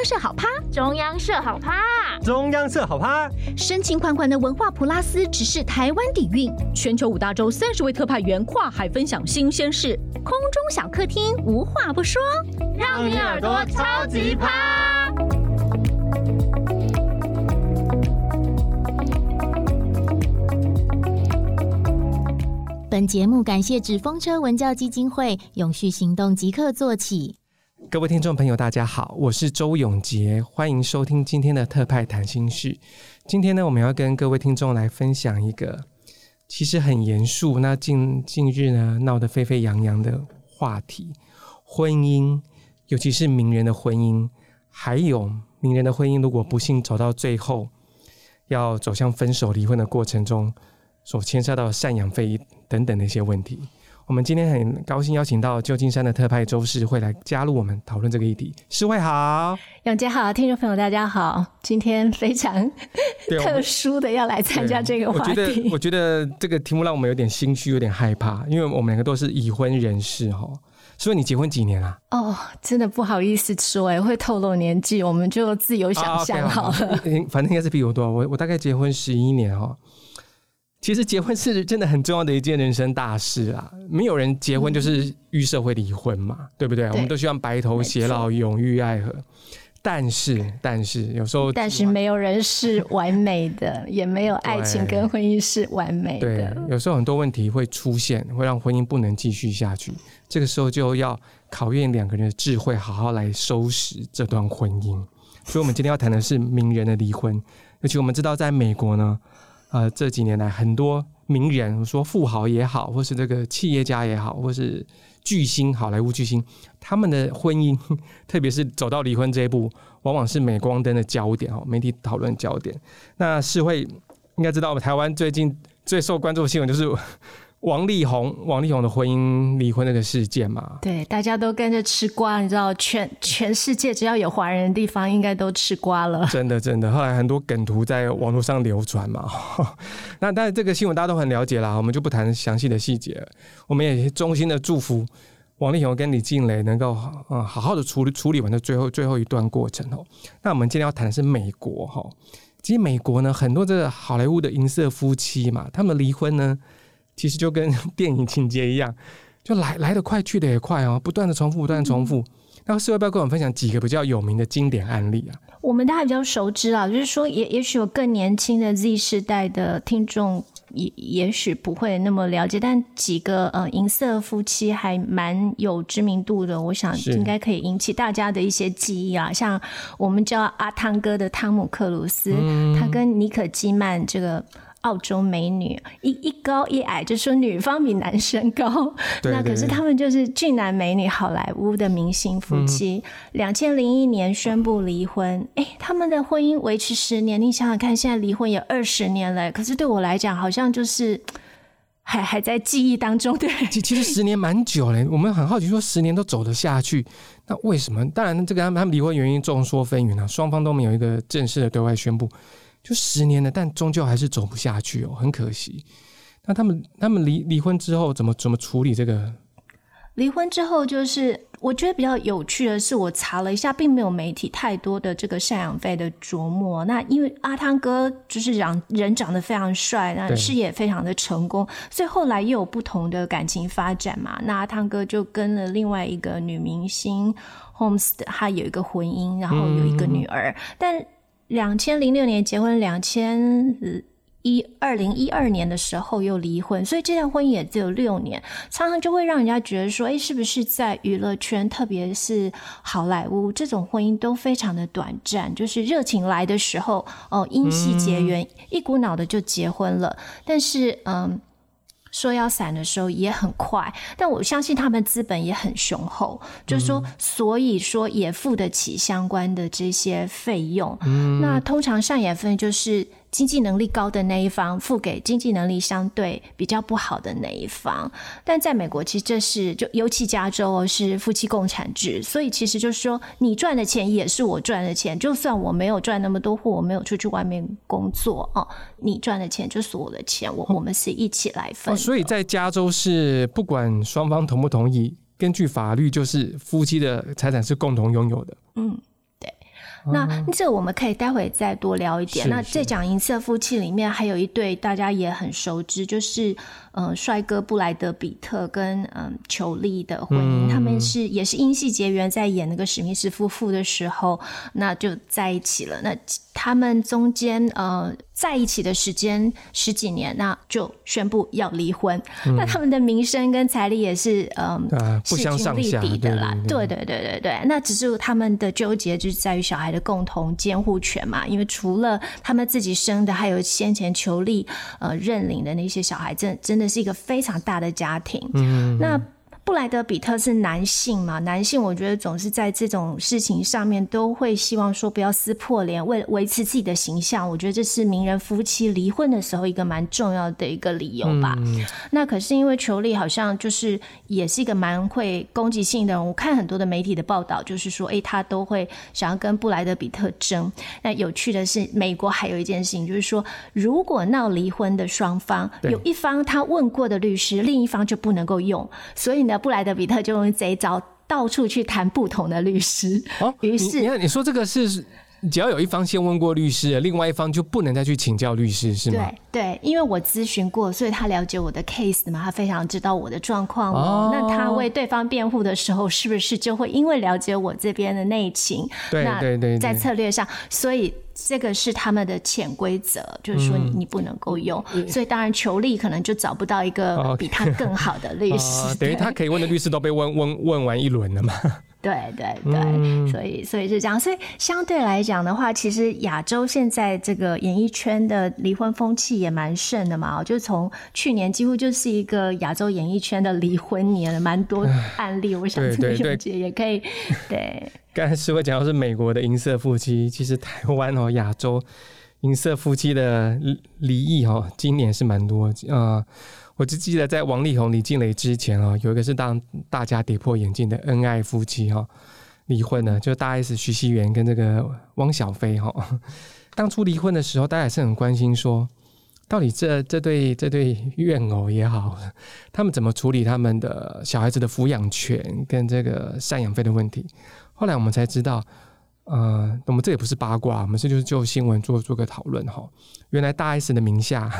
央社好趴，中央社好趴，中央社好趴。深情款款的文化普拉斯，只是台湾底蕴。全球五大洲三十位特派员跨海分享新鲜事，空中小客厅无话不说，让你耳朵超级趴。本节目感谢纸风车文教基金会永续行动即刻做起。各位听众朋友，大家好，我是周永杰，欢迎收听今天的特派谈心事。今天呢，我们要跟各位听众来分享一个其实很严肃，那近近日呢闹得沸沸扬扬的话题——婚姻，尤其是名人的婚姻，还有名人的婚姻，如果不幸走到最后，要走向分手、离婚的过程中，所牵涉到赡养费等等的一些问题。我们今天很高兴邀请到旧金山的特派周世慧来加入我们讨论这个议题。世慧好，永杰好，听众朋友大家好，今天非常 特殊的要来参加这个话题。我觉得，我觉得这个题目让我们有点心虚，有点害怕，因为我们两个都是已婚人士哈。所以你结婚几年啊？哦，真的不好意思说，哎，会透露年纪，我们就自由想象好了。反正应该是比我多，我我大概结婚十一年哈。其实结婚是真的很重要的一件人生大事啊！没有人结婚就是预设会离婚嘛，嗯、对不对？对，我们都希望白头偕老、永浴爱河。但是，但是有时候，但是没有人是完美的，也没有爱情跟婚姻是完美的。对，有时候很多问题会出现，会让婚姻不能继续下去。这个时候就要考验两个人的智慧，好好来收拾这段婚姻。所以，我们今天要谈的是名人的离婚，尤其我们知道，在美国呢。呃，这几年来，很多名人，说富豪也好，或是这个企业家也好，或是巨星、好莱坞巨星，他们的婚姻，特别是走到离婚这一步，往往是镁光灯的焦点哦，媒体讨论焦点。那是会应该知道，台湾最近最受关注的新闻就是。王力宏，王力宏的婚姻离婚那个事件嘛，对，大家都跟着吃瓜，你知道，全全世界只要有华人的地方，应该都吃瓜了。真的，真的。后来很多梗图在网络上流传嘛，那但是这个新闻大家都很了解啦，我们就不谈详细的细节了。我们也衷心的祝福王力宏跟李静蕾能够嗯好好的处理处理完的最后最后一段过程哦。那我们今天要谈的是美国哈，其实美国呢，很多这个好莱坞的银色夫妻嘛，他们离婚呢。其实就跟 电影情节一样，就来来得快，去得也快哦，不断的重复，不断的重复。那世慧要不要跟我们分享几个比较有名的经典案例啊？我们大家比较熟知啊，就是说也，也也许有更年轻的 Z 世代的听众，也也许不会那么了解，但几个呃银色夫妻还蛮有知名度的，我想应该可以引起大家的一些记忆啊。像我们叫阿汤哥的汤姆克鲁斯，嗯、他跟妮可基曼这个。澳洲美女一一高一矮，就说女方比男生高。对对对，那可是他们就是俊男美女，好莱坞的明星夫妻。两千零一年宣布离婚，哎、欸，他们的婚姻维持十年。你想想看，现在离婚也二十年了，可是对我来讲，好像就是还还在记忆当中。对，其其实十年蛮久了。我们很好奇，说十年都走得下去，那为什么？当然，这个他们他们离婚原因众说纷纭啊，双方都没有一个正式的对外宣布。就十年了，但终究还是走不下去哦，很可惜。那他们他们离离婚之后怎么怎么处理这个？离婚之后，就是我觉得比较有趣的是，我查了一下，并没有媒体太多的这个赡养费的琢磨。那因为阿汤哥就是长人长得非常帅，那事业非常的成功，所以后来又有不同的感情发展嘛。那阿汤哥就跟了另外一个女明星 Holmes，他有一个婚姻，然后有一个女儿，嗯、但。两千零六年结婚，两千一二零一二年的时候又离婚，所以这段婚姻也只有六年，常常就会让人家觉得说，哎，是不是在娱乐圈，特别是好莱坞，这种婚姻都非常的短暂，就是热情来的时候，哦，因戏结缘，嗯、一股脑的就结婚了，但是，嗯。说要散的时候也很快，但我相信他们资本也很雄厚，就是说，所以说也付得起相关的这些费用。嗯，那通常上演费就是。经济能力高的那一方付给经济能力相对比较不好的那一方，但在美国，其实这是就尤其加州是夫妻共产制，所以其实就是说，你赚的钱也是我赚的钱，就算我没有赚那么多，或我没有出去外面工作哦，你赚的钱就是我的钱，我我们是一起来分。哦，所以在加州是不管双方同不同意，根据法律就是夫妻的财产是共同拥有的。嗯。那这我们可以待会再多聊一点。那在讲银色夫妻里面，还有一对大家也很熟知，就是呃帅哥布莱德比特跟嗯裘丽的婚姻，嗯、他们是也是因戏结缘，在演那个史密斯夫妇的时候，那就在一起了。那他们中间呃在一起的时间十几年，那就宣布要离婚。嗯、那他们的名声跟财力也是嗯势均力敌的啦。对对对对对，那只是他们的纠结就是在于小孩的共同监护权嘛，因为除了他们自己生的，还有先前裘丽呃认领的那些小孩，真真的是一个非常大的家庭。嗯，那。布莱德比特是男性嘛？男性我觉得总是在这种事情上面都会希望说不要撕破脸，为了维持自己的形象。我觉得这是名人夫妻离婚的时候一个蛮重要的一个理由吧。嗯、那可是因为裘丽好像就是也是一个蛮会攻击性的人，我看很多的媒体的报道，就是说，哎，他都会想要跟布莱德比特争。那有趣的是，美国还有一件事情，就是说，如果闹离婚的双方有一方他问过的律师，另一方就不能够用，所以呢。布莱德比特就用这一招，到处去谈不同的律师。哦，于是你看，你说这个是。只要有一方先问过律师，另外一方就不能再去请教律师，是吗？对对，因为我咨询过，所以他了解我的 case 嘛，他非常知道我的状况哦。那他为对方辩护的时候，是不是就会因为了解我这边的内情？对对对，在策略上，所以这个是他们的潜规则，就是说你你不能够用。嗯、所以当然，求利可能就找不到一个比他更好的律师。哦、等于他可以问的律师都被问问问完一轮了嘛？对对对，嗯、所以所以是这样，所以相对来讲的话，其实亚洲现在这个演艺圈的离婚风气也蛮盛的嘛，就从去年几乎就是一个亚洲演艺圈的离婚年，蛮多案例。我想这个友姐也可以对。刚才是会讲到是美国的银色夫妻，其实台湾哦，亚洲银色夫妻的离异哦，今年是蛮多啊。呃我就记得在王力宏、李静蕾之前哦，有一个是让大家跌破眼镜的恩爱夫妻哈，离婚了，就大 S 徐熙媛跟这个汪小菲哈。当初离婚的时候，大家也是很关心说，到底这这对这对怨偶也好，他们怎么处理他们的小孩子的抚养权跟这个赡养费的问题？后来我们才知道。呃，我们这也不是八卦，我们这就是就新闻做做个讨论哈。原来大 S 的名下，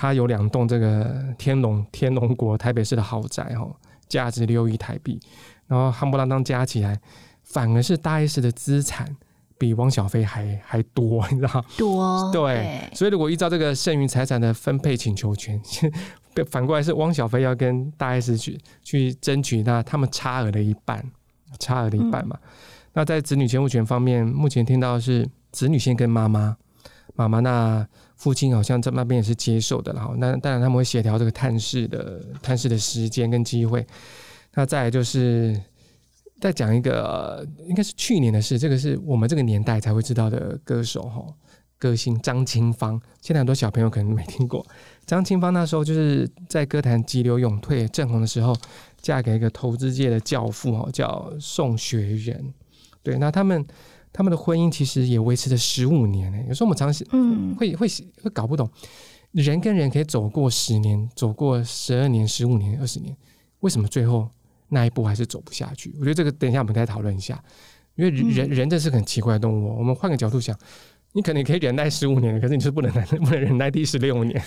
他有两栋这个天龙天龙国台北市的豪宅哈，价值六亿台币，然后夯不啷当加起来，反而是大 S 的资产比汪小菲还 还多，你知道吗？多对，对所以如果依照这个剩余财产的分配请求权，反过来是汪小菲要跟大 S 去去争取那他们差额的一半，差额的一半嘛。嗯那在子女监护权方面，目前听到是子女先跟妈妈，妈妈那父亲好像在那边也是接受的，然后那当然他们会协调这个探视的探视的时间跟机会。那再来就是再讲一个，应该是去年的事，这个是我们这个年代才会知道的歌手哈，歌星张清芳。现在很多小朋友可能没听过 张清芳，那时候就是在歌坛急流勇退正红的时候，嫁给一个投资界的教父哈，叫宋学仁。对，那他们他们的婚姻其实也维持了十五年呢。有时候我们常常嗯会会会搞不懂，人跟人可以走过十年，走过十二年、十五年、二十年，为什么最后那一步还是走不下去？我觉得这个等一下我们再讨论一下，因为人人这是很奇怪的动物。我们换个角度想。你可能可以忍耐十五年，可是你是不能忍 不能忍耐第十六年。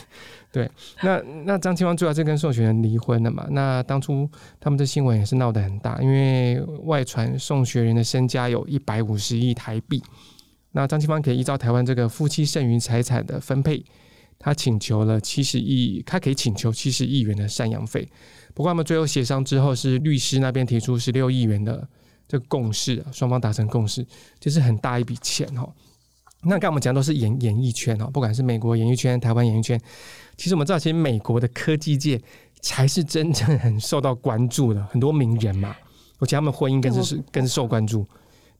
对，那那张清芳主要是跟宋学仁离婚了嘛？那当初他们的新闻也是闹得很大，因为外传宋学仁的身家有一百五十亿台币。那张清芳可以依照台湾这个夫妻剩余财产的分配，他请求了七十亿，他可以请求七十亿元的赡养费。不过他们最后协商之后，是律师那边提出十六亿元的这个共识，双方达成共识，这是很大一笔钱哦。那刚才我们讲的都是演演艺圈哦，不管是美国演艺圈、台湾演艺圈，其实我们知道，其实美国的科技界才是真正很受到关注的，很多名人嘛，而且他们婚姻更是更受关注。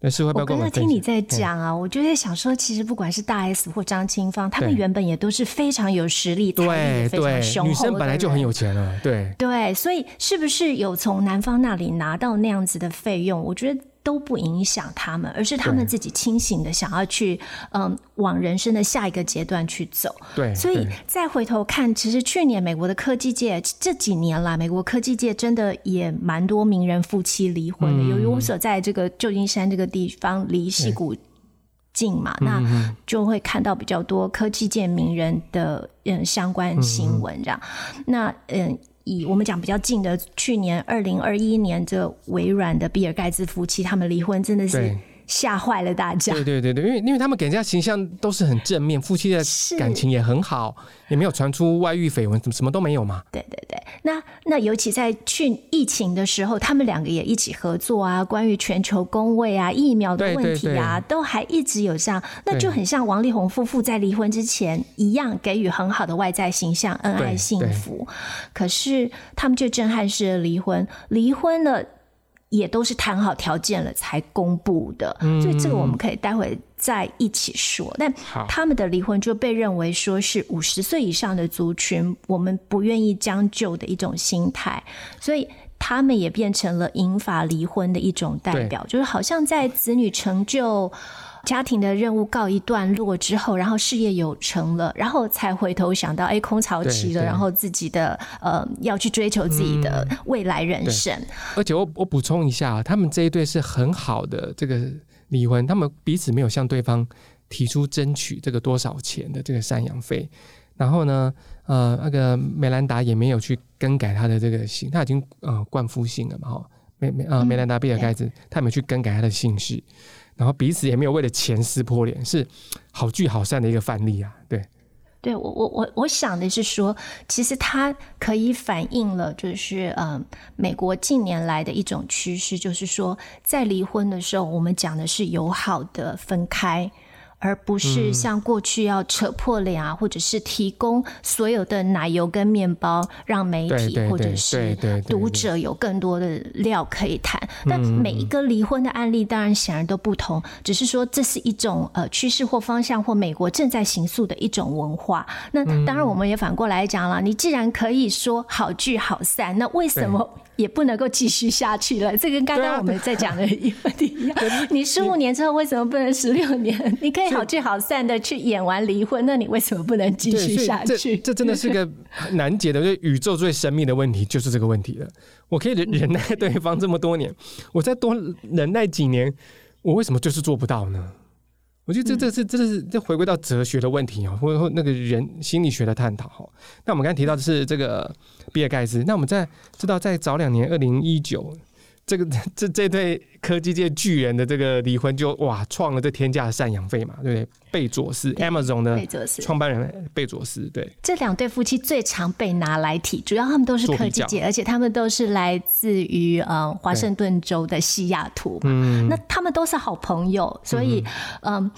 那是会不会跟我听你在讲啊，我就在想说，其实不管是大 S 或张清芳，他们原本也都是非常有实力、财力非常雄厚，女生本来就很有钱了，对对，所以是不是有从男方那里拿到那样子的费用？我觉得。都不影响他们，而是他们自己清醒的想要去，嗯，往人生的下一个阶段去走。对，所以再回头看，其实去年美国的科技界这几年来，美国科技界真的也蛮多名人夫妻离婚的。由于我所在这个旧金山这个地方离戏谷近嘛，嗯、那就会看到比较多科技界名人的嗯相关新闻这样。嗯、那嗯，以我们讲比较近的，去年二零二一年这微软的比尔盖茨夫妻他们离婚，真的是。吓坏了大家。对对对对，因为因为他们给人家形象都是很正面，夫妻的感情也很好，也没有传出外遇绯闻，什么什么都没有嘛。对对对，那那尤其在去疫情的时候，他们两个也一起合作啊，关于全球工位啊、疫苗的问题啊，对对对，都还一直有这样，那就很像王力宏夫妇在离婚之前一样，给予很好的外在形象，恩爱幸福。可是他们就震撼式的离婚，离婚了。也都是谈好条件了才公布的，嗯、所以这个我们可以待会再一起说。但他们的离婚就被认为说是五十岁以上的族群，我们不愿意将就的一种心态，所以他们也变成了引法离婚的一种代表，就是好像在子女成就。家庭的任务告一段落之后，然后事业有成了，然后才回头想到，哎，空巢期了，然后自己的呃要去追求自己的未来人生。嗯、而且我我补充一下，他们这一对是很好的这个离婚，他们彼此没有向对方提出争取这个多少钱的这个赡养费，然后呢，呃，那个梅兰达也没有去更改他的这个姓，他已经呃冠夫姓了嘛，哈，梅梅啊梅兰达比尔盖茨，嗯、他没有去更改他的姓氏。然后彼此也没有为了钱撕破脸，是好聚好散的一个范例啊。对，对我我我我想的是说，其实它可以反映了，就是嗯，美国近年来的一种趋势，就是说，在离婚的时候，我们讲的是友好的分开。而不是像过去要扯破脸啊，或者是提供所有的奶油跟面包，让媒体或者是读者有更多的料可以谈。但每一个离婚的案例当然显然都不同，只是说这是一种呃趋势或方向，或美国正在行塑的一种文化。那当然我们也反过来讲了，你既然可以说好聚好散，那为什么？也不能够继续下去了，这跟刚刚我们在讲的一问题一样。你十五年之后为什么不能十六年？你可以好聚好散的去演完离婚，那你为什么不能继续下去？这这真的是个难解的，就宇宙最神秘的问题就是这个问题了。我可以忍忍耐对方这么多年，我再多忍耐几年，我为什么就是做不到呢？我觉得这这是这是这回归到哲学的问题哦，或者那个人心理学的探讨哈。那我们刚才提到的是这个比尔盖茨，那我们在知道在早两年二零一九。这个 这这对科技界巨人的这个离婚就哇创了这天价的赡养费嘛，对不对？贝佐斯，Amazon 的创办人贝佐斯，对。这两对夫妻最常被拿来提，主要他们都是科技界，而且他们都是来自于呃华盛顿州的西雅图嘛。嗯。那他们都是好朋友，所以嗯、呃，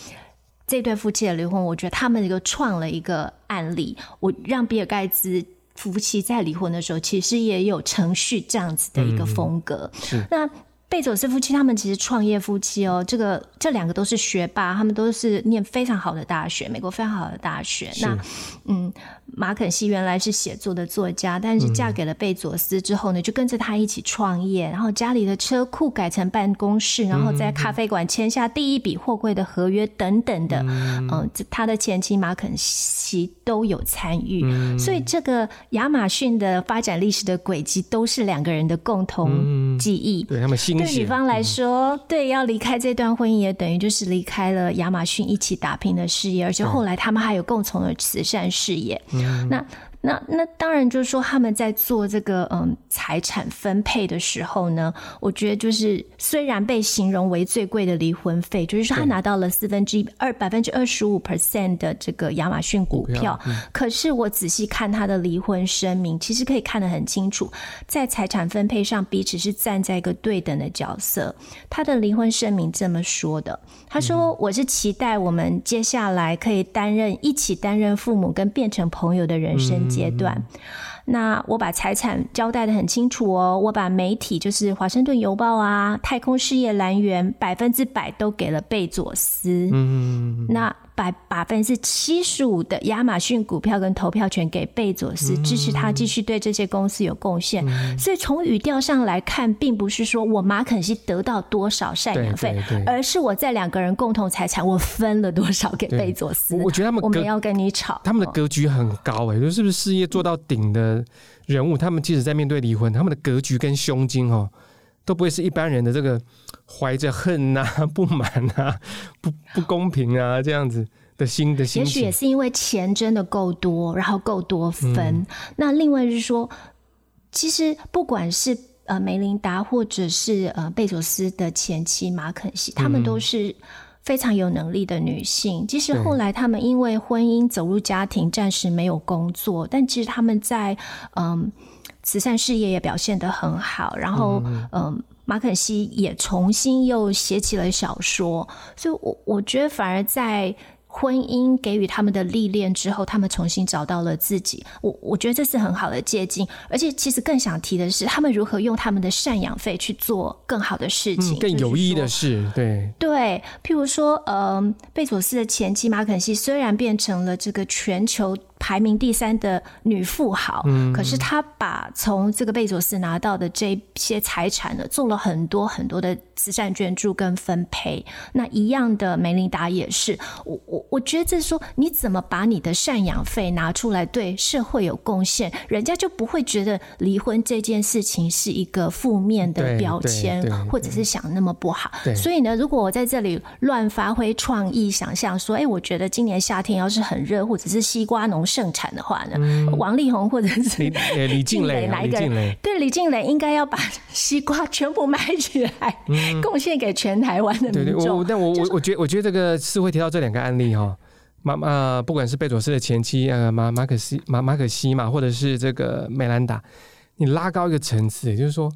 这对夫妻的离婚，我觉得他们一个创了一个案例，我让比尔盖茨。夫妻在离婚的时候，其实也有程序这样子的一个风格。嗯、那贝佐斯夫妻他们其实创业夫妻哦，这个这两个都是学霸，他们都是念非常好的大学，美国非常好的大学。那嗯。马肯西原来是写作的作家，但是嫁给了贝佐斯之后呢，就跟着他一起创业，然后家里的车库改成办公室，然后在咖啡馆签下第一笔货柜的合约等等的，嗯，呃、他的前妻马肯西都有参与，嗯，所以这个亚马逊的发展历史的轨迹都是两个人的共同记忆。嗯、对他们心，对女方来说，嗯、对要离开这段婚姻，也等于就是离开了亚马逊一起打拼的事业，而且后来他们还有共同的慈善事业。嗯。那那那当然就是说他们在做这个嗯财产分配的时候呢，我觉得就是虽然被形容为最贵的离婚费，就是说他拿到了四分之一二百分之二十五 percent 的这个亚马逊股票，可是我仔细看他的离婚声明，其实可以看得很清楚，在财产分配上彼此是站在一个对等的角色。他的离婚声明这么说的。他说：“我是期待我们接下来可以担任一起担任父母跟变成朋友的人生阶段。那我把财产交代得很清楚哦，我把媒体就是华盛顿邮报啊、太空事业来源百分之百都给了贝佐斯。嗯那。”百百分之七十五的亚马逊股票跟投票权给贝佐斯，支持他继续对这些公司有贡献。嗯、所以从语调上来看，并不是说我马肯西得到多少赡养费，而是我在两个人共同财产，我分了多少给贝佐斯。我觉得他们我们要跟你吵，他们的格局很高哎、欸，就是不是事业做到顶的人物，他们即使在面对离婚，他们的格局跟胸襟哦，都不会是一般人的这个怀着恨啊、不满啊、不不公平啊这样子的心的心情。也许也是因为钱真的够多，然后够多分。嗯、那另外就是说，其实不管是呃梅琳达或者是呃贝佐斯的前妻马肯西，他们都是非常有能力的女性。即使后来他们因为婚姻走入家庭，暂时没有工作，但其实他们在嗯。慈善事业也表现得很好，然后，嗯、呃，马肯西也重新又写起了小说，所以我我觉得反而在。婚姻给予他们的历练之后，他们重新找到了自己。我我觉得这是很好的借鉴，而且其实更想提的是，他们如何用他们的赡养费去做更好的事情，嗯、更有意义的事。对对，譬如说，呃，贝佐斯的前妻马肯西虽然变成了这个全球排名第三的女富豪，嗯，可是她把从这个贝佐斯拿到的这些财产呢，做了很多很多的慈善捐助跟分配。那一样的梅琳达也是，我我。我觉得这是说，你怎么把你的赡养费拿出来对社会有贡献，人家就不会觉得离婚这件事情是一个负面的标签，或者是想那么不好。所以呢，如果我在这里乱发挥创意想象，说，哎，我觉得今年夏天要是很热，或者是西瓜农盛产的话呢，嗯、王力宏或者是李李静蕾哪一个人？对，李静蕾应该要把西瓜全部买起来，嗯、贡献给全台湾的民众。对对，我但我我我觉得我觉得这个是会提到这两个案例。哈，马马不管是贝佐斯的前妻呃马马可西马马可西嘛，或者是这个梅兰达，你拉高一个层次，也就是说，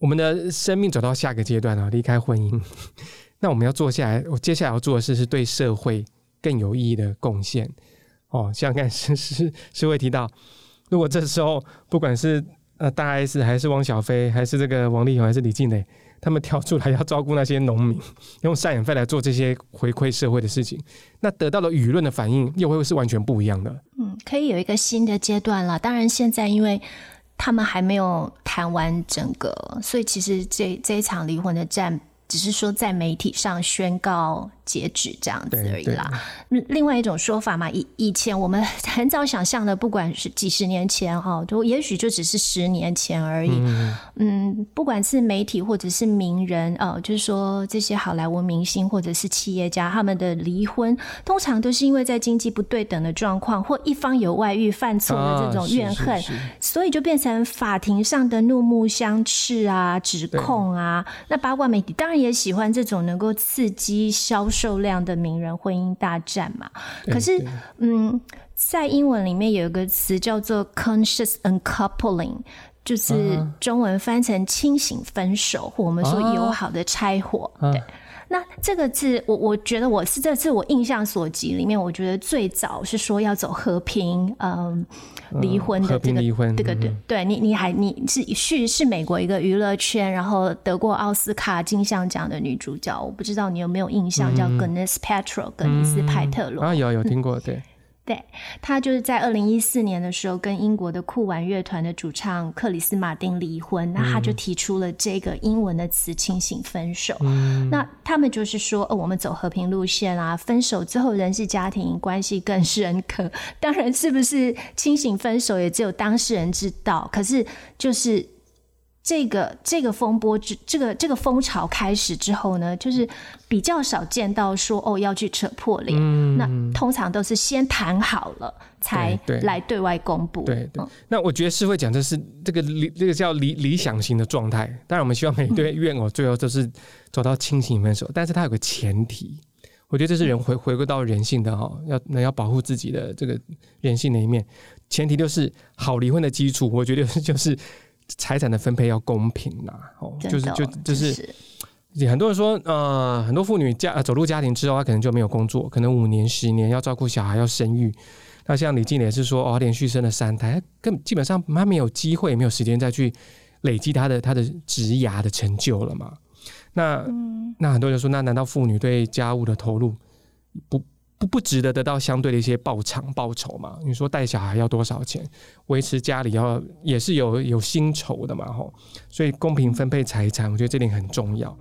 我们的生命走到下个阶段啊，离开婚姻，那我们要做下来，我接下来要做的事是对社会更有意义的贡献。哦，像刚才是是是会提到，如果这时候不管是呃大 S 还是汪小菲，还是这个王力宏，还是李静蕾。他们跳出来要照顾那些农民，用赡养费来做这些回馈社会的事情，那得到的舆论的反应又会是完全不一样的。嗯，可以有一个新的阶段了。当然，现在因为他们还没有谈完整个，所以其实这这一场离婚的战，只是说在媒体上宣告。截止这样子而已啦。另外一种说法嘛，以以前我们 很早想象的，不管是几十年前哈，都也许就只是十年前而已。嗯，嗯，不管是媒体或者是名人哦，就是说这些好莱坞明星或者是企业家，他们的离婚通常都是因为在经济不对等的状况，或一方有外遇犯错的这种怨恨，啊，所以就变成法庭上的怒目相斥啊，指控啊。那八卦媒体当然也喜欢这种能够刺激销售。量的名人婚姻大战嘛，可是，嗯，在英文里面有一个词叫做 conscious uncoupling，就是中文翻成清醒分手，或我们说友好的拆伙，对。那这个字，我我觉得我是这次我印象所及里面，我觉得最早是说要走和平，嗯，离婚的这个，离婚这个对对，你你还你是是是美国一个娱乐圈，然后得过奥斯卡金像奖的女主角，我不知道你有没有印象，叫 Gwyneth Paltrow 格尼斯派特罗。啊，有有听过，对。对，他就是在二零一四年的时候跟英国的酷玩乐团的主唱克里斯马丁离婚，那他就提出了这个英文的词“清醒分手”。嗯。那他们就是说，哦，我们走和平路线啊，分手之后人是家庭关系更深刻。当然，是不是清醒分手也只有当事人知道。可是就是。这个这个风波之这个这个风潮开始之后呢，就是比较少见到说哦要去扯破脸，嗯、那通常都是先谈好了才来对外公布。对对，对，那我觉得是会讲，这是这个理这个叫理理想型的状态。当然，我们希望每对怨偶最后都是走到清醒分手，嗯、但是它有个前提，我觉得这是人回回归到人性的哈，要能要保护自己的这个人性的一面，前提就是好离婚的基础，我觉得就是。财产的分配要公平呐，哦，就是就就是，很多人说，呃，很多妇女家走入家庭之后，她可能就没有工作，可能五年、十年要照顾小孩，要生育。那像李静也是说，哦，连续生了三胎，更基本上她没有机会，没有时间再去累积她的她的职涯的成就了嘛。那、嗯、那很多人说，那难道妇女对家务的投入不？不不值得得到相对的一些报偿报酬嘛？你说带小孩要多少钱？维持家里要也是有有薪酬的嘛？吼，所以公平分配财产，我觉得这点很重要。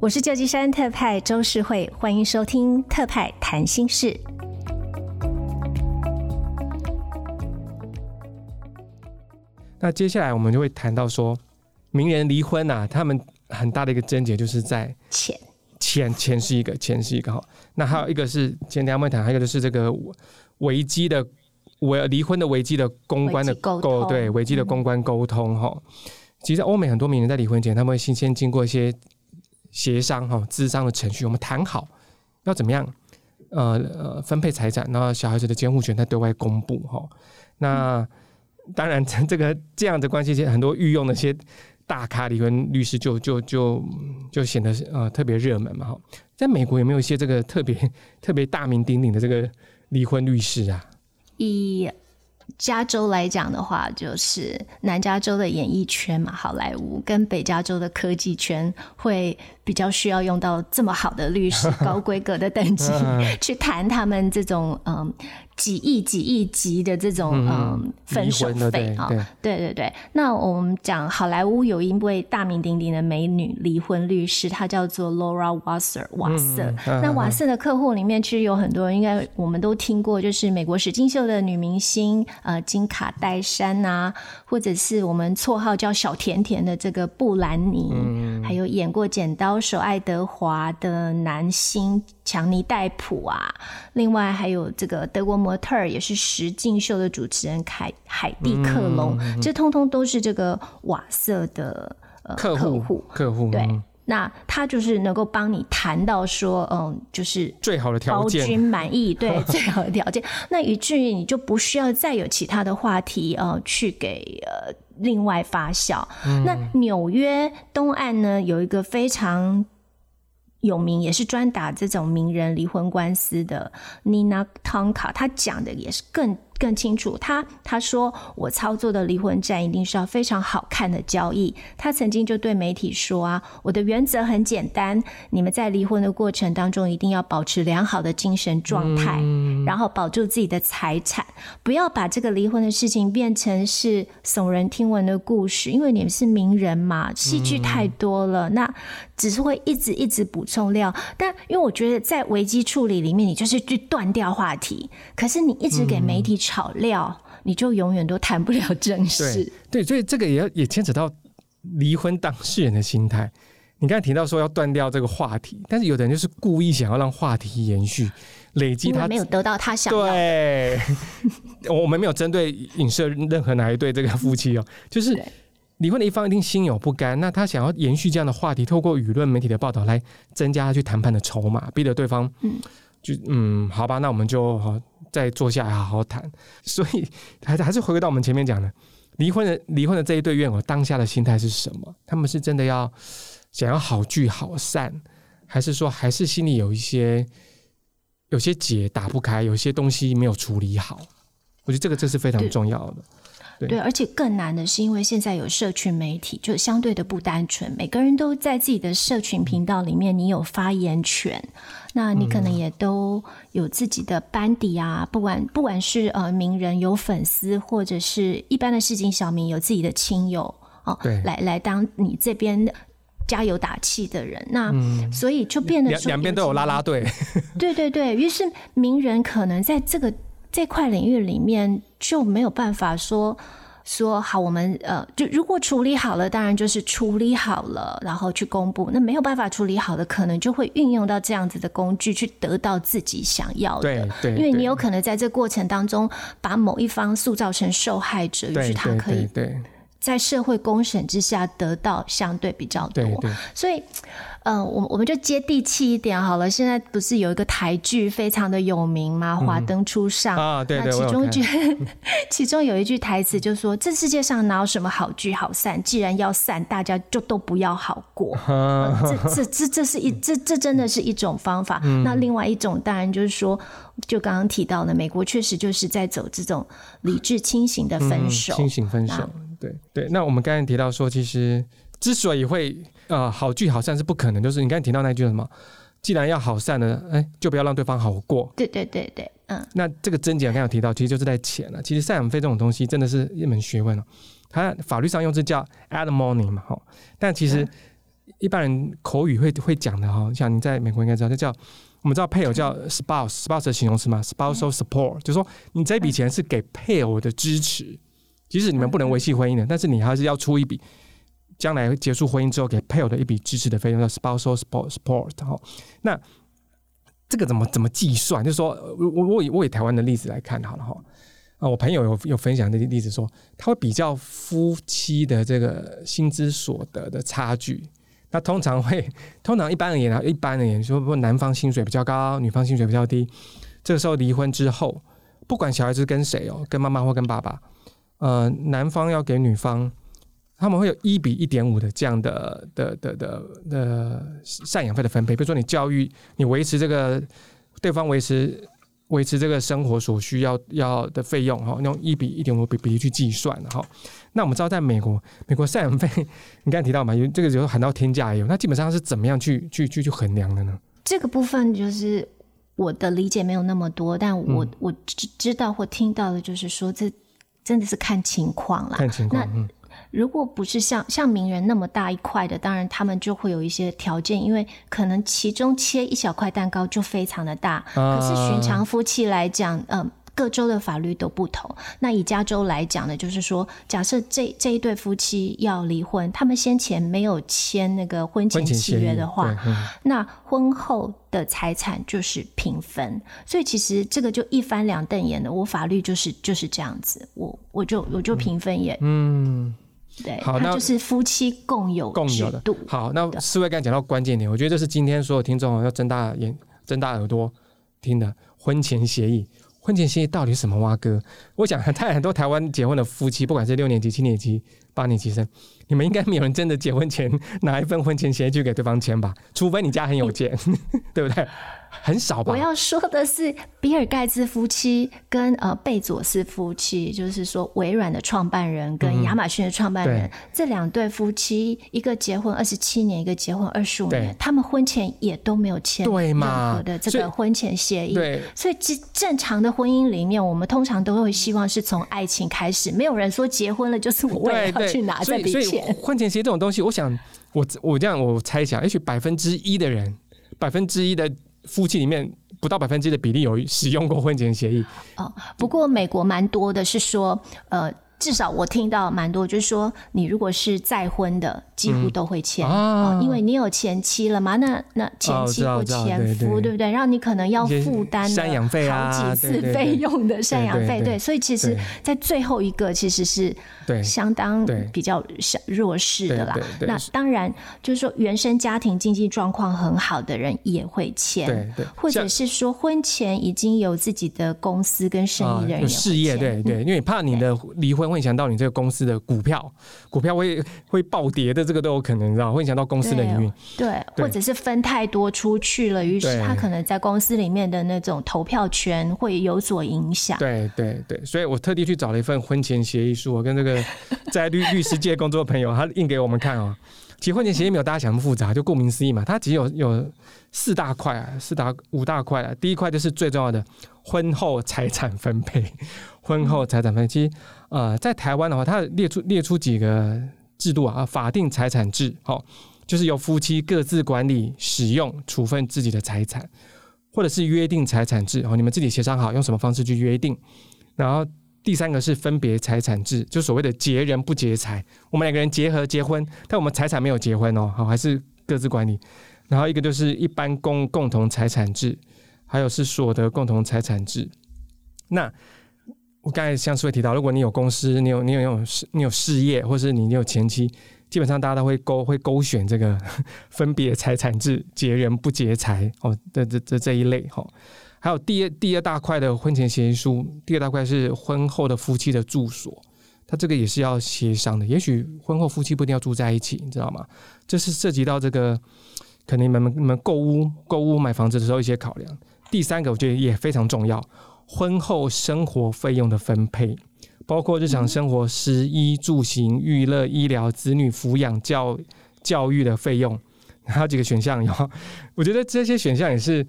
我是旧金山特派周世慧，欢迎收听特派谈心事。那接下来我们就会谈到说，名人离婚啊，他们很大的一个症结就是在钱，钱钱是一个，钱是一个哈。那还有一个是，前天我们谈，还有一个就是这个危机的危离婚的危机的公关的沟对危机的公关沟通哈。嗯、其实欧美很多名人在离婚前，他们会先先经过一些协商哈、咨商的程序，我们谈好要怎么样，呃呃分配财产，然后小孩子的监护权在对外公布哈。那、嗯当然，这个这样的关系，很多御用的一些大咖离婚律师就就就就显得呃特别热门嘛哈。在美国有没有一些这个特别 特别大名鼎鼎的这个离婚律师啊？以加州来讲的话，就是南加州的演艺圈嘛，好莱坞跟北加州的科技圈会比较需要用到这么好的律师，高规格的等级 去谈他们这种嗯。几亿、几亿级的这种嗯分手费啊，对对对。那我们讲好莱坞有一位大名鼎鼎的美女离婚律师，她叫做 Laura Wasser 瓦瑟。嗯、那瓦瑟的客户里面其实有很多人，应该我们都听过，就是美国史金秀的女明星呃金卡戴珊啊，或者是我们绰号叫小甜甜的这个布兰妮，嗯、还有演过《剪刀手爱德华》的男星。强尼戴普啊，另外还有这个德国模特儿，也是实境秀的主持人凯海蒂克隆，嗯、这通通都是这个瓦瑟的呃客户客户。对，嗯、那他就是能够帮你谈到说，嗯，就是最好的条件，包君满意，对，最好的条件。那以至于你就不需要再有其他的话题呃去给呃另外发酵。嗯、那纽约东岸呢，有一个非常。有名也是专打这种名人离婚官司的 Nina Tonka，他讲的也是更。更清楚，他他说我操作的离婚战一定是要非常好看的交易。他曾经就对媒体说啊，我的原则很简单，你们在离婚的过程当中一定要保持良好的精神状态，嗯、然后保住自己的财产，不要把这个离婚的事情变成是耸人听闻的故事，因为你们是名人嘛，戏剧太多了，嗯、那只是会一直一直补充料。但因为我觉得在危机处理里面，你就是去断掉话题，可是你一直给媒体。炒料，你就永远都谈不了正事。对，对，所以这个也也牵扯到离婚当事人的心态。你刚才提到说要断掉这个话题，但是有的人就是故意想要让话题延续，累积他没有得到他想。对，我们没有针对影射任何哪一对这个夫妻哦，就是离婚的一方一定心有不甘，那他想要延续这样的话题，透过舆论媒体的报道来增加他去谈判的筹码，逼得对方嗯，就嗯，好吧，那我们就好。再坐下来好好谈，所以还是还是回归到我们前面讲的，离婚的离婚的这一对怨偶当下的心态是什么？他们是真的要想要好聚好散，还是说还是心里有一些有些结打不开，有些东西没有处理好？我觉得这个这是非常重要的。对，而且更难的是，因为现在有社群媒体，就相对的不单纯，每个人都在自己的社群频道里面，你有发言权。那你可能也都有自己的班底啊，不管不管是呃名人有粉丝，或者是一般的市井小民有自己的亲友哦，对，来来当你这边加油打气的人。那、嗯、所以就变得两两边都有拉拉队。对对对，于是名人可能在这个这块领域里面就没有办法说。说好，我们呃，就如果处理好了，当然就是处理好了，然后去公布。那没有办法处理好的，可能就会运用到这样子的工具去得到自己想要的。对对，因为你有可能在这过程当中把某一方塑造成受害者，于是他可以在社会公审之下得到相对比较多。所以。嗯，我我们就接地气一点好了。现在不是有一个台剧非常的有名吗？华灯初上、嗯、啊，对对，那其中一句，其中有一句台词就说：“这世界上哪有什么好聚好散？既然要散，大家就都不要好过。嗯”这这这这是一 这这真的是一种方法。嗯、那另外一种当然就是说，就刚刚提到的，美国确实就是在走这种理智清醒的分手，嗯、清醒分手。那对对，那我们刚才提到说，其实。之所以会呃好聚好散是不可能，就是你刚才提到那句什么，既然要好散呢，哎，就不要让对方好过。对对对对，嗯。那这个症结刚才有提到，其实就是在钱了。其实赡养费这种东西真的是一门学问哦。它法律上用字叫 alimony 嘛，哈。但其实一般人口语会会讲的哈，像你在美国应该知道，这叫我们知道配偶叫 spouse，spouse 的形容词嘛，spousal support，就是说你这笔钱是给配偶的支持。即使你们不能维系婚姻的，但是你还是要出一笔将来结束婚姻之后给配偶的一笔支持的费用，叫 spousal support。哈，那这个怎么怎么计算？就是说我我以我以台湾的例子来看好了哈。啊，我朋友有有分享的例子说，他会比较夫妻的这个薪资所得的差距。那通常会，通常一般而言啊，一般而言说，不男方薪水比较高，女方薪水比较低。这个时候离婚之后，不管小孩子跟谁哦，跟妈妈或跟爸爸，呃，男方要给女方，他们会有一比一点五的这样的的的的的赡养费的分配。比如说你教育，你维持这个对方维持。维持这个生活所需要要的费用哈，用一比一点五比比例去计算哈。那我们知道，在美国，美国赡养费，你刚才提到嘛，有这个就喊到天价也有。那基本上是怎么样去去去去衡量的呢？这个部分就是我的理解没有那么多，但我、嗯、我知知道或听到的就是说，这真的是看情况啦，看情况。嗯如果不是像像名人那么大一块的，当然他们就会有一些条件，因为可能其中切一小块蛋糕就非常的大。啊、可是寻常夫妻来讲，嗯、呃，各州的法律都不同。那以加州来讲呢，就是说，假设这这一对夫妻要离婚，他们先前没有签那个婚前契约的话，嗯、那婚后的财产就是平分。所以其实这个就一翻两瞪眼的，我法律就是就是这样子，我我就我就平分也嗯。嗯对，好，那就是夫妻共有共有的。好，那四位刚才讲到关键点，我觉得这是今天所有听众要睁大眼、睁大耳朵听的婚前协议。婚前协议到底什么？蛙哥，我想在很多台湾结婚的夫妻，不管是六年级、七年级、八年级生，你们应该没有人真的结婚前 拿一份婚前协议去给对方签吧？除非你家很有钱，嗯、对不对？很少吧？我要说的是，比尔盖茨夫妻跟呃贝佐斯夫妻，就是说微软的创办人跟亚马逊的创办人，嗯、这两对夫妻，一个结婚二十七年，一个结婚二十五年，他们婚前也都没有签任何的这个婚前协议。对，所以正正常的婚姻里面，我们通常都会希望是从爱情开始，没有人说结婚了就是我为了要去拿这笔钱。婚前协议这种东西，我想我我这样我猜想，也许百分之一的人，百分之一的。夫妻里面不到百分之的比例有使用过婚前协议。哦，不过美国蛮多的是说，呃。至少我听到蛮多，就是说你如果是再婚的，几乎都会签、嗯啊、因为你有前妻了嘛。那那前妻或前夫，哦、对，对，对不对？然后你可能要负担赡养费啊，好几次费用的赡养费，对。所以其实，在最后一个其实是相当比较弱势的啦。那当然就是说，原生家庭经济状况很好的人也会签，对对。或者是说，婚前已经有自己的公司跟生意的人也会签，有事业，对对，因为怕你的离婚。会影响到你这个公司的股票，股票会会暴跌的，这个都有可能，知道？会影响到公司的营运，对，或者是分太多出去了，于是他可能在公司里面的那种投票权会有所影响。对对对，所以我特地去找了一份婚前协议书，我跟这个 在律律师界工作的朋友，他印给我们看哦。其实婚前协议没有大家想那么复杂，就顾名思义嘛，它其实有有四大块啊，四大五大块啊。第一块就是最重要的婚后财产分配，婚后财产分配。其实呃，在台湾的话，它列出列出几个制度啊，法定财产制，好，就是由夫妻各自管理、使用、处分自己的财产，或者是约定财产制，哦，你们自己协商好用什么方式去约定，然后。第三个是分别财产制，就所谓的结人不结财。我们两个人结合结婚，但我们财产没有结婚哦，好，还是各自管理。然后一个就是一般共共同财产制，还有是所得共同财产制。那我刚才像是会提到，如果你有公司，你有你有你有事你有事业，或是你你有前妻，基本上大家都会勾会勾选这个 分别财产制，结人不结财哦的这这这一类哈。还有第二第二大块的婚前协议书，第二大块是婚后的夫妻的住所，它这个也是要协商的。也许婚后夫妻不一定要住在一起，你知道吗？这是涉及到这个可能你们你们购屋购屋买房子的时候一些考量。第三个我觉得也非常重要，婚后生活费用的分配，包括日常生活食衣住行、娱乐、医疗、子女抚养教教育的费用，还有几个选项有，我觉得这些选项也是。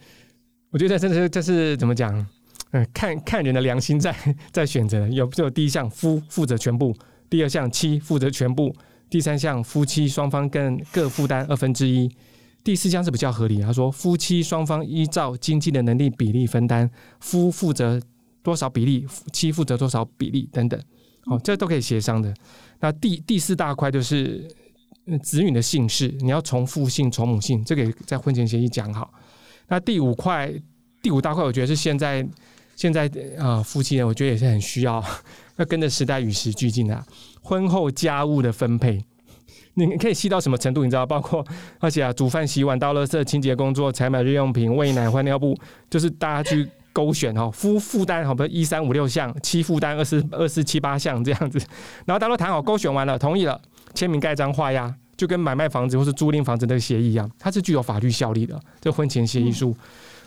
我觉得这是这是怎么讲？嗯，看看人的良心在 在选择。有就有第一项夫负责全部，第二项妻负责全部，第三项夫妻双方更各负担二分之一，第四项是比较合理。他说夫妻双方依照经济的能力比例分担，夫负责多少比例，妻负责多少比例等等。哦，这都可以协商的。那第第四大块就是子女的姓氏，你要从父姓、从母姓，这个在婚前协议讲好。那第五块，第五大块，我觉得是现在现在啊、呃，夫妻呢，我觉得也是很需要 要跟着时代与时俱进的婚后家务的分配。你可以细到什么程度？你知道，包括 而且啊，煮饭、洗碗、倒垃圾、清洁工作、采买日用品、喂奶、换尿布，就是大家去。勾选哈，夫负担好，比如一三五六项，七负担二四二四七八项这样子，然后大家都谈好，勾选完了，同意了，签名盖章画押，就跟买卖房子或是租赁房子的协议一样，它是具有法律效力的。这婚前协议书，嗯、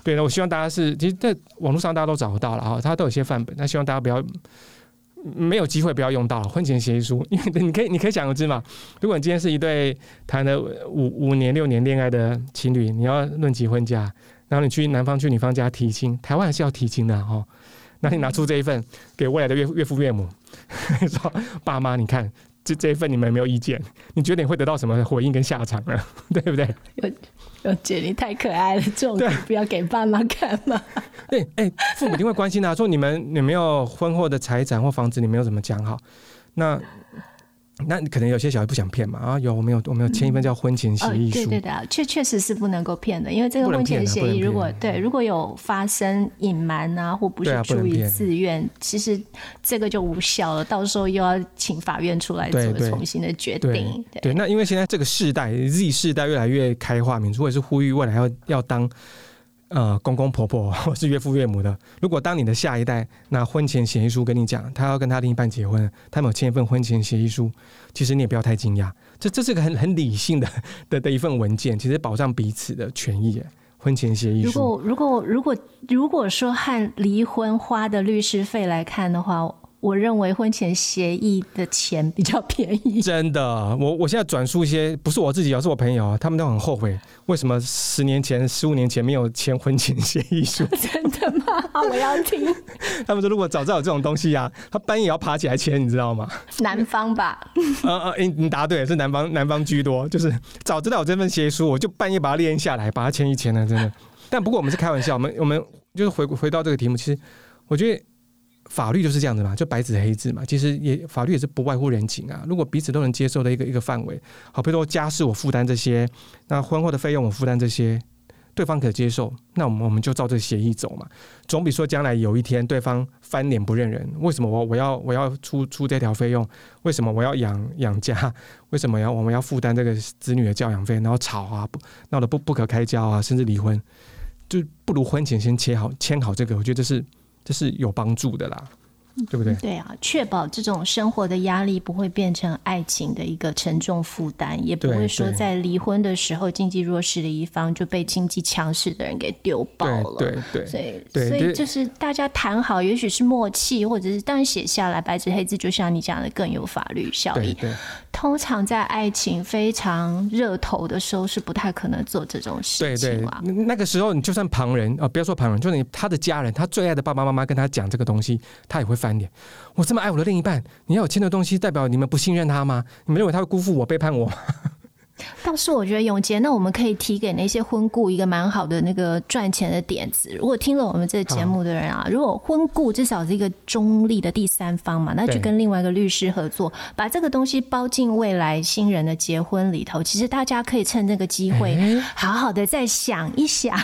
对，那我希望大家是，其实在网络上大家都找得到了哈，它都有些范本，那希望大家不要没有机会不要用到婚前协议书，因为你可以你可以想而知嘛，如果你今天是一对谈了五五年六年恋爱的情侣，你要论及婚嫁。然后你去男方去女方家提亲，台湾还是要提亲的哈。那你拿出这一份给未来的岳岳父岳母，说爸妈，你看这这一份你们有没有意见，你觉得你会得到什么回应跟下场呢？对不对？姐，你太可爱了，这种不要给爸妈看嘛。对，哎、欸，父母一定会关心的、啊，说你们有没有婚后的财产或房子，你没有怎么讲好？那。那可能有些小孩不想骗嘛啊，有我们有我们有签一份叫婚前协议书，对对对，确确实是不能够骗的，因为这个婚前协议如果对如果有发生隐瞒啊或不是出于自愿，其实这个就无效了，到时候又要请法院出来做重新的决定。对，那因为现在这个世代 Z 世代越来越开化，民主也是呼吁未来要要当。呃，公公婆婆 或是岳父岳母的，如果当你的下一代拿婚前协议书跟你讲，他要跟他另一半结婚，他们有签一份婚前协议书，其实你也不要太惊讶，这这是个很很理性的 的的一份文件，其实保障彼此的权益。婚前协议书，如果如果如果如果说和离婚花的律师费来看的话。我认为婚前协议的钱比较便宜。真的，我我现在转述一些，不是我自己，而是我朋友，他们都很后悔，为什么十年前、十五年前没有签婚前协议书？真的吗？我要听。他们说，如果早知道有这种东西啊，他半夜要爬起来签，你知道吗？男方吧。呃呃，你你答对了，是男方，男方居多。就是早知道有这份协议书，我就半夜把它列印下来，把它签一签了，真的。但不过我们是开玩笑，我们我们就是回回到这个题目，其实我觉得。法律就是这样子嘛，就白纸黑字嘛。其实也法律也是不外乎人情啊。如果彼此都能接受的一个一个范围，好，比如说家事我负担这些，那婚后的费用我负担这些，对方可接受，那我们我们就照这个协议走嘛。总比说将来有一天对方翻脸不认人，为什么我我要我要出出这条费用？为什么我要养养家？为什么要我们要负担这个子女的教养费？然后吵啊，闹得不不可开交啊，甚至离婚，就不如婚前先签好签好这个，我觉得这是。这是有帮助的啦，对不对？对啊，确保这种生活的压力不会变成爱情的一个沉重负担，也不会说在离婚的时候经济弱势的一方就被经济强势的人给丢爆了。对对，对，所以所以就是大家谈好，也许是默契，或者是当然写下来白纸黑字，就像你讲的更有法律效力。对对通常在爱情非常热头的时候，是不太可能做这种事情。对对，那个时候你就算旁人啊、哦，不要说旁人，就是你他的家人，他最爱的爸爸妈妈跟他讲这个东西，他也会翻脸。我这么爱我的另一半，你要有签的东西，代表你们不信任他吗？你们认为他会辜负我、背叛我吗？倒是我觉得永杰，那我们可以提给那些婚顾一个蛮好的那个赚钱的点子。如果听了我们这个节目的人啊，如果婚顾至少是一个中立的第三方嘛，那就跟另外一个律师合作，把这个东西包进未来新人的结婚里头。其实大家可以趁这个机会，好好的再想一想。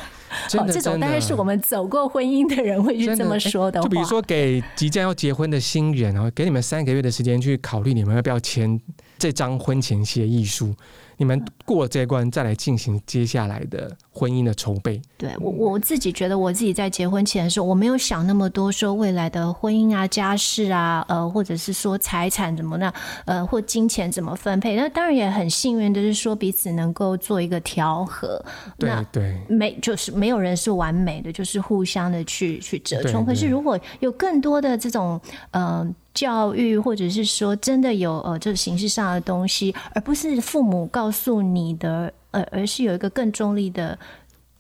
哦，这种当然是我们走过婚姻的人会去这么说的话。就比如说，给即将要结婚的新人啊，给你们三个月的时间去考虑，你们要不要签这张婚前协议书。你们过了这一关，再来进行接下来的婚姻的筹备。对，我我自己觉得，我自己在结婚前的时候，我没有想那么多，说未来的婚姻啊、家事啊，呃，或者是说财产怎么那？呃，或金钱怎么分配？那当然也很幸运的是说彼此能够做一个调和。对对，没就是没有人是完美的，就是互相的去去折冲。可是如果有更多的这种嗯。呃教育，或者是说真的有呃，这个形式上的东西，而不是父母告诉你的，呃，而是有一个更中立的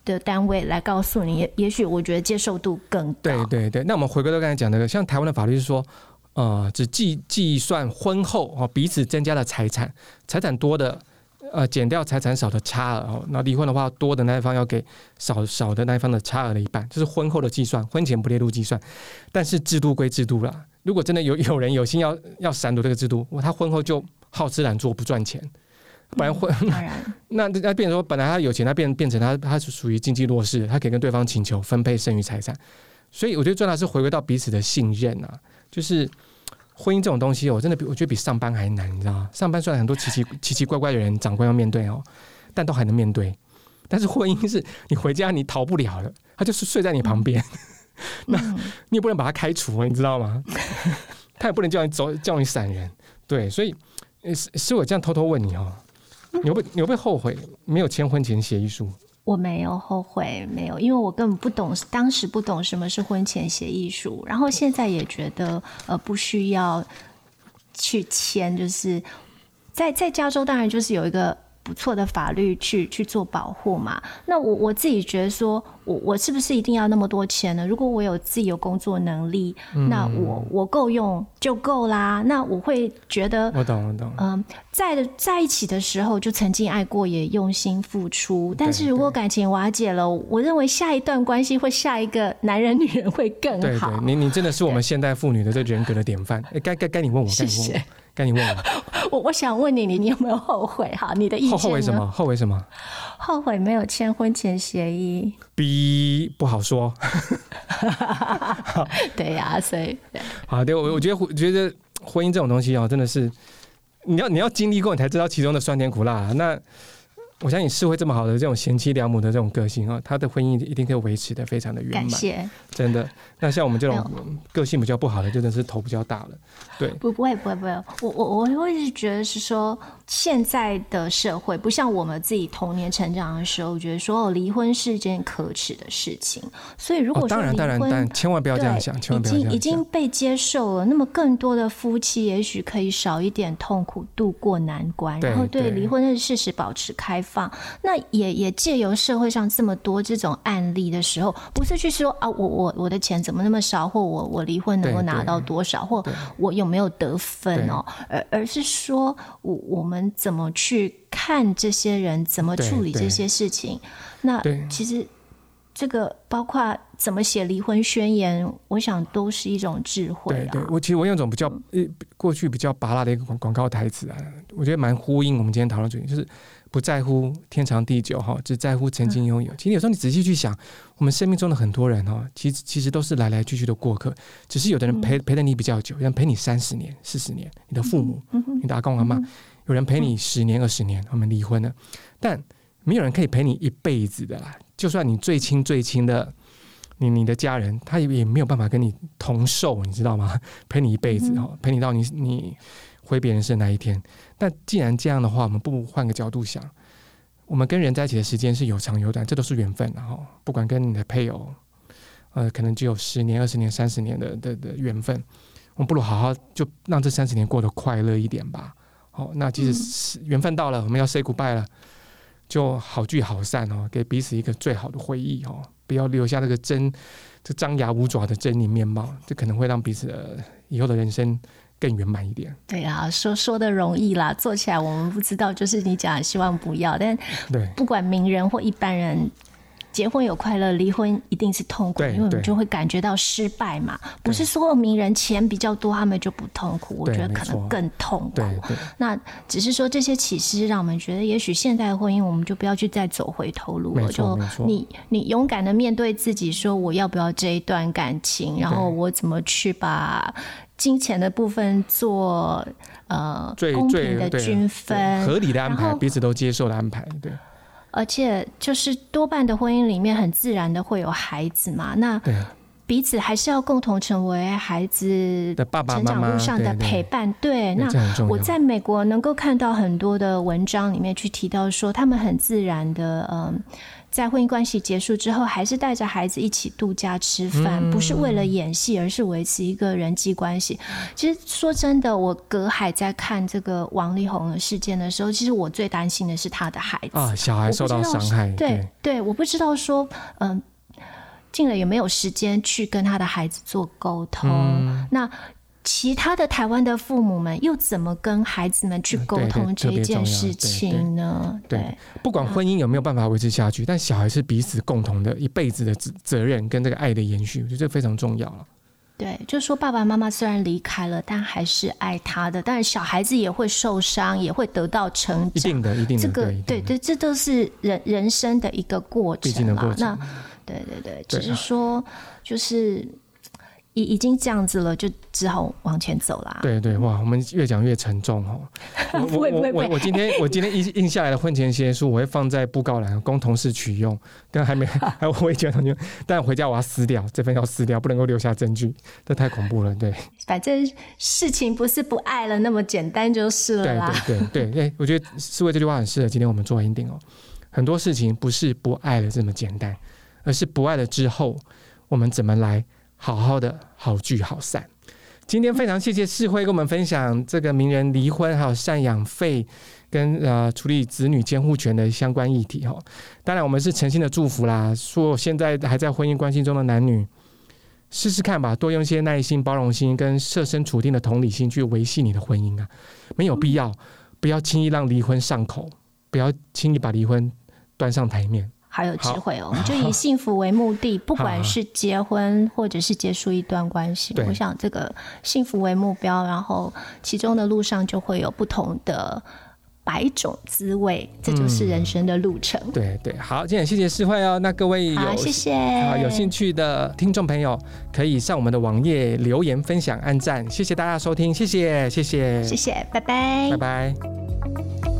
的单位来告诉你，也也许我觉得接受度更高。对对对，那我们回归到刚才讲的，像台湾的法律是说，呃，只计计算婚后哦彼此增加的财产，财产多的呃减掉财产少的差额哦，那离婚的话多的那一方要给少少的那一方的差额的一半，就是婚后的计算，婚前不列入计算，但是制度归制度啦。如果真的有有人有心要要闪躲这个制度，他婚后就好吃懒做不赚钱，不 然会、嗯、那那变成说，本来他有钱，他变变成他他是属于经济弱势，他可以跟对方请求分配剩余财产。所以我觉得重要是回归到彼此的信任啊，就是婚姻这种东西，我真的比我觉得比上班还难，你知道吗？上班虽然很多奇奇奇奇怪怪的人，长官要面对哦，但都还能面对。但是婚姻是你回家你逃不了的，他就是睡在你旁边，嗯、那你也不能把他开除，你知道吗？他也不能叫你走，叫你闪人。对，所以是是我这样偷偷问你哦，你会不会你会不会后悔没有签婚前协议书？我没有后悔，没有，因为我根本不懂，当时不懂什么是婚前协议书，然后现在也觉得呃不需要去签，就是在在加州当然就是有一个。不错的法律去去做保护嘛？那我我自己觉得说，我我是不是一定要那么多钱呢？如果我有自己有工作能力，嗯、那我我够用就够啦。那我会觉得，我懂我懂。嗯，在在一起的时候就曾经爱过，也用心付出。但是如果感情瓦解了，我认为下一段关系会下一个男人女人会更好。对对，你你真的是我们现代妇女的这人格的典范。哎，该该该你问我，该你问我。该你问我，我我想问你，你你有没有后悔？哈，你的意见后悔什么？后悔什么？后悔没有签婚前协议。B 不好说。对呀、啊，所以好，对我我觉得我觉得婚姻这种东西哦，真的是你要你要经历过，你才知道其中的酸甜苦辣。那。我相信世慧这么好的这种贤妻良母的这种个性啊，她的婚姻一定可以维持的非常的圆满。感谢，真的。那像我们这种个性比较不好的，真的是头比较大了。对，不不会不会不会，我我我会一直觉得是说，现在的社会不像我们自己童年成长的时候，我觉得说哦，离婚是件可耻的事情。所以如果说离婚，当然当然，但千万不要这样想，千万不要这样想。已经已经被接受了，那么更多的夫妻也许可以少一点痛苦，度过难关，然后对离婚的事实保持开放。放那也也借由社会上这么多这种案例的时候，不是去说啊，我我我的钱怎么那么少，或我我离婚能够拿到多少，或我有没有得分哦，而而是说我我们怎么去看这些人，怎么处理这些事情？那其实这个包括怎么写离婚宣言，我想都是一种智慧啊。对，对，我其实我用一种比较呃过去比较拔辣的一个广广告台词啊，我觉得蛮呼应我们今天讨论主题，就是。不在乎天长地久哈，只在乎曾经拥有。其实有时候你仔细去想，我们生命中的很多人哈，其实其实都是来来去去的过客。只是有的人陪陪了你比较久，有人陪你三十年、四十年。你的父母、你的阿公阿妈，有人陪你十年、二十年，我们离婚了。但没有人可以陪你一辈子的啦。就算你最亲最亲的你你的家人，他也也没有办法跟你同寿，你知道吗？陪你一辈子哈，陪你到你你。回别人生那一天，但既然这样的话，我们不如换个角度想，我们跟人在一起的时间是有长有短，这都是缘分。然后，不管跟你的配偶，呃，可能只有十年、二十年、三十年的的的缘分，我们不如好好就让这三十年过得快乐一点吧。好，那即使是缘分到了，我们要 say goodbye 了，就好聚好散哦，给彼此一个最好的回忆哦，不要留下那个真这张牙舞爪的狰狞面貌，这可能会让彼此的以后的人生。更圆满一点。对啊，说说的容易啦，做起来我们不知道。就是你讲，希望不要。但对，不管名人或一般人，结婚有快乐，离婚一定是痛苦，因为我们就会感觉到失败嘛。不是所有名人钱比较多，他们就不痛苦。我觉得可能更痛苦。那只是说这些启示让我们觉得，也许现在的婚姻，我们就不要去再走回头路了。就你你勇敢的面对自己，说我要不要这一段感情，然后我怎么去把。金钱的部分做呃最公平的均分，合理的安排，彼此都接受的安排，对。而且就是多半的婚姻里面，很自然的会有孩子嘛，那彼此还是要共同成为孩子的爸爸成长路上的陪伴。对，那我在美国能够看到很多的文章里面去提到说，他们很自然的嗯。呃在婚姻关系结束之后，还是带着孩子一起度假吃饭，嗯，不是为了演戏，而是维持一个人际关系。其实说真的，我隔海在看这个王力宏的事件的时候，其实我最担心的是他的孩子啊，小孩受到伤害。对对，我不知道说，嗯，静蕾有没有时间去跟他的孩子做沟通？嗯、那。其他的台湾的父母们又怎么跟孩子们去沟通这件事情呢？对，对，对，对，对，不管婚姻有没有办法维持下去，但小孩是彼此共同的一辈子的责责任跟这个爱的延续，我觉得这非常重要了。对，就是说爸爸妈妈虽然离开了，但还是爱他的。但是小孩子也会受伤，也会得到成长。一定的，一定的。这个对对，对，这都是人人生的一个过程。必经的过程。那对对对，只是说就是。已已经这样子了，就只好往前走啦。对对，哇，我们越讲越沉重哦。不会不会。我我今天 我今天印印下来的婚前协议书，我会放在布告栏供同事取用。但还没 还有我也觉得，但回家我要撕掉这份，要撕掉，不能够留下证据，这太恐怖了。对，反正事情不是不爱了那么简单就是了啦。对对对对，哎，我觉得思维这句话很适合今天我们做 ending 哦。很多事情不是不爱了这么简单，而是不爱了之后，我们怎么来？好好的好聚好散。今天非常谢谢世辉跟我们分享这个名人离婚还有赡养费跟呃处理子女监护权的相关议题哈。当然我们是诚心的祝福啦，说现在还在婚姻关系中的男女试试看吧，多用一些耐心、包容心跟设身处地的同理心去维系你的婚姻啊，没有必要，不要轻易让离婚上口，不要轻易把离婚端上台面。好有智慧哦！就以幸福为目的，不管是结婚或者是结束一段关系，我想这个幸福为目标，然后其中的路上就会有不同的百种滋味，这就是人生的路程。嗯、对对，好，今天谢谢世慧哦。那各位有谢谢好有兴趣的听众朋友，可以上我们的网页留言分享、按赞，谢谢大家收听，谢谢谢谢谢谢，拜拜拜拜。